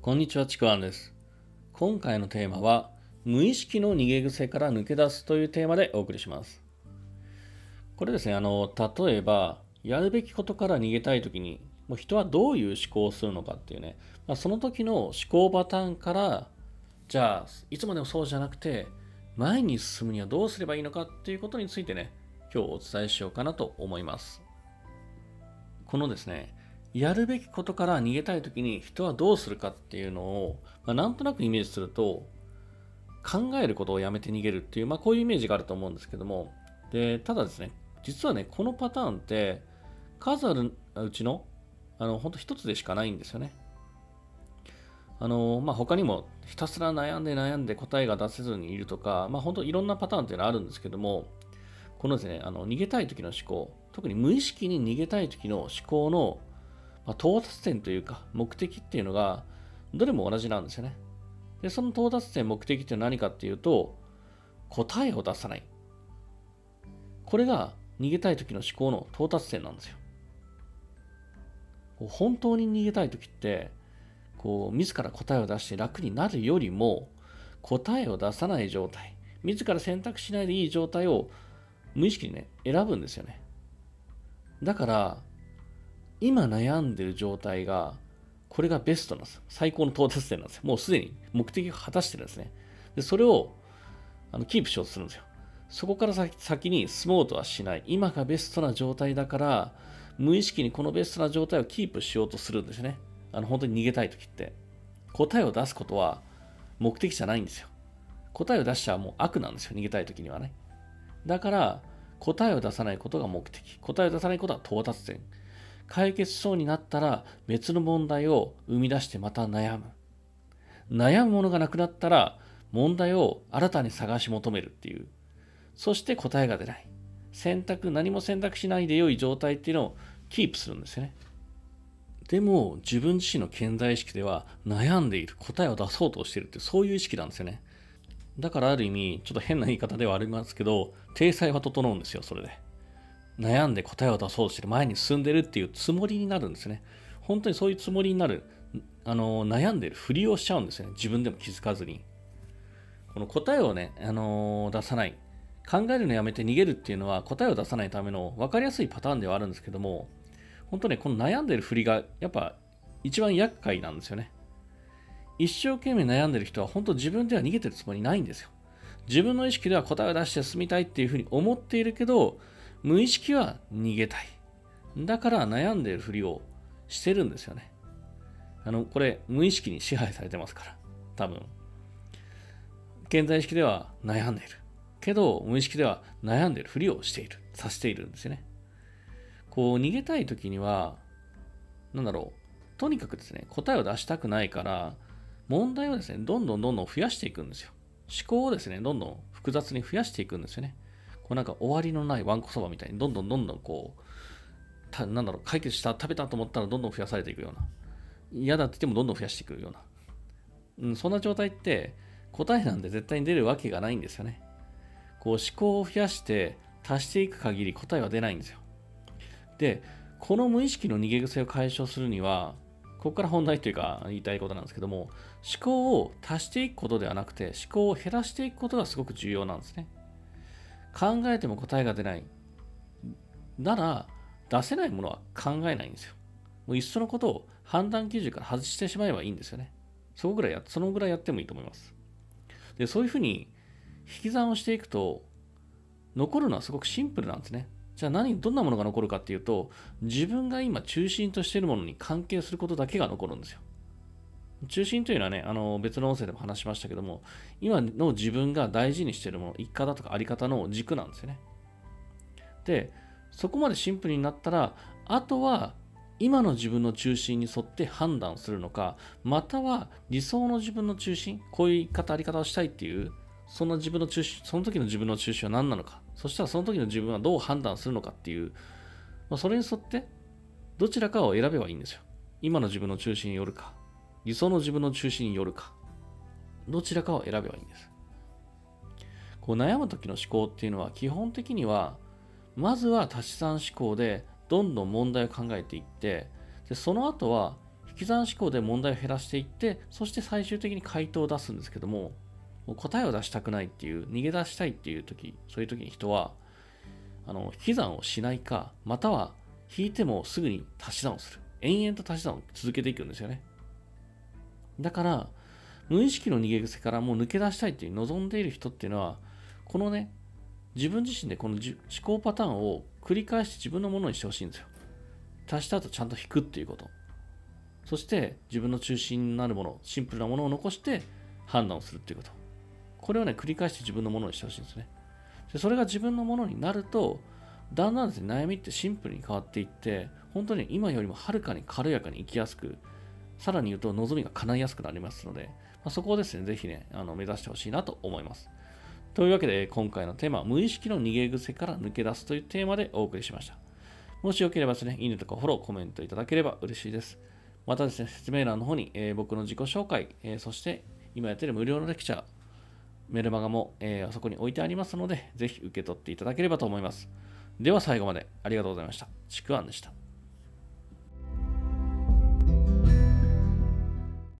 こんにちは、ちくわんです。今回のテーマは、無意識の逃げ癖から抜け出すというテーマでお送りします。これですね、あの、例えば、やるべきことから逃げたいときに、もう人はどういう思考をするのかっていうね、まあ、その時の思考パターンから、じゃあ、いつまでもそうじゃなくて、前に進むにはどうすればいいのかっていうことについてね、今日お伝えしようかなと思います。このですね、やるべきことから逃げたい時に人はどうするかっていうのを、まあ、なんとなくイメージすると考えることをやめて逃げるっていう、まあ、こういうイメージがあると思うんですけども。でただですね実はねこのパターンって数あるうちのあの本当一つでしかないんですよね。あのまあ、他にもひたすら悩んで悩んで答えが出せずにいるとか、まあ、本当いろんなパターンっていうのはあるんですけどもこのですねあの逃げたい時の思考特に無意識に逃げたい時の思考のまあ、到達点というか目的っていうのがどれも同じなんですよね。で、その到達点、目的って何かっていうと、答えを出さない。これが逃げたい時の思考の到達点なんですよ。本当に逃げたい時って、こう、自ら答えを出して楽になるよりも、答えを出さない状態、自ら選択しないでいい状態を無意識にね、選ぶんですよね。だから、今悩んでる状態が、これがベストなんです。最高の到達点なんですよ。もうすでに目的を果たしてるんですね。で、それをあのキープしようとするんですよ。そこから先に進もうとはしない。今がベストな状態だから、無意識にこのベストな状態をキープしようとするんですね。あの、本当に逃げたい時って。答えを出すことは目的じゃないんですよ。答えを出しちゃもう悪なんですよ。逃げたい時にはね。だから、答えを出さないことが目的。答えを出さないことは到達点。解決しそうになったら別の問題を生み出してまた悩む。悩むものがなくなったら問題を新たに探し求めるっていう。そして答えが出ない。選択、何も選択しないで良い状態っていうのをキープするんですよね。でも自分自身の健在意識では悩んでいる、答えを出そうとしてるってそういう意識なんですよね。だからある意味、ちょっと変な言い方ではありますけど、体裁は整うんですよ、それで。悩んで答えを出そうとしてる前に進んでるっていうつもりになるんですね。本当にそういうつもりになる、あの悩んでるふりをしちゃうんですね。自分でも気づかずに。この答えをね、あの出さない。考えるのやめて逃げるっていうのは答えを出さないための分かりやすいパターンではあるんですけども、本当ね、この悩んでるふりがやっぱ一番厄介なんですよね。一生懸命悩んでる人は本当自分では逃げてるつもりないんですよ。自分の意識では答えを出して進みたいっていうふうに思っているけど、無意識は逃げたい。だから悩んでるふりをしてるんですよね。あの、これ、無意識に支配されてますから。多分。現在意識では悩んでいる。けど、無意識では悩んでいるふりをしている。させているんですよね。こう、逃げたい時には、なんだろう。とにかくですね、答えを出したくないから、問題をですね、どんどんどんどん増やしていくんですよ。思考をですね、どんどん複雑に増やしていくんですよね。こうなんか終わりのないわんこそばみたいにどんどんどんどんこう、たなんだろう、解決した、食べたと思ったらどんどん増やされていくような。嫌だって言ってもどんどん増やしていくような。うん、そんな状態って答えなんで絶対に出るわけがないんですよね。こう思考を増やして足していく限り答えは出ないんですよ。で、この無意識の逃げ癖を解消するには、ここから本題というか言いたいことなんですけども、思考を足していくことではなくて、思考を減らしていくことがすごく重要なんですね。考えても答えが出ない。なら、出せないものは考えないんですよ。もういっそのことを判断基準から外してしまえばいいんですよね。そこぐらいや、そのぐらいやってもいいと思います。で、そういうふうに引き算をしていくと、残るのはすごくシンプルなんですね。じゃあ何、どんなものが残るかっていうと、自分が今中心としているものに関係することだけが残るんですよ。中心というのはね、あの別の音声でも話しましたけども、今の自分が大事にしているもの、生き方とかあり方の軸なんですよね。で、そこまでシンプルになったら、あとは今の自分の中心に沿って判断するのか、または理想の自分の中心、こういう生き方、あり方をしたいっていう、その自分の中心、その時の自分の中心は何なのか、そしたらその時の自分はどう判断するのかっていう、まあ、それに沿ってどちらかを選べばいいんですよ。今の自分の中心によるか、理想の自分の中心によるか、どちらかを選べばいいんです。こう悩む時の思考っていうのは基本的には、まずは足し算思考でどんどん問題を考えていって、でその後は引き算思考で問題を減らしていってそして最終的に回答を出すんですけどもも答えを出したくないっていう逃げ出したいっていう時そういう時に人はあの引き算をしないかまたは引いてもすぐに足し算をする。延々と足し算を続けていくんですよね。だから無意識の逃げ癖からもう抜け出したいっていう望んでいる人っていうのはこのね自分自身でこの思考パターンを繰り返して自分のものにしてほしいんですよ。足した後ちゃんと引くっていうこと。そして自分の中心になるものシンプルなものを残して判断をするっていうこと。これをね繰り返して自分のものにしてほしいんですね。でそれが自分のものになるとだんだんですね悩みってシンプルに変わっていって本当に今よりもはるかに軽やかに生きやすくさらに言うと望みが叶いやすくなりますので、まあ、そこをですねぜひねあの目指してほしいなと思いますというわけで今回のテーマは無意識の逃げ癖から抜け出すというテーマでお送りしましたもしよければですね、いいねとかフォロー、コメントいただければ嬉しいです。またですね、説明欄の方に、えー、僕の自己紹介、えー、そして今やってる無料のレクチャー、メルマガも、えー、あそこに置いてありますので、ぜひ受け取っていただければと思います。では最後までありがとうございました。ちくわんでした。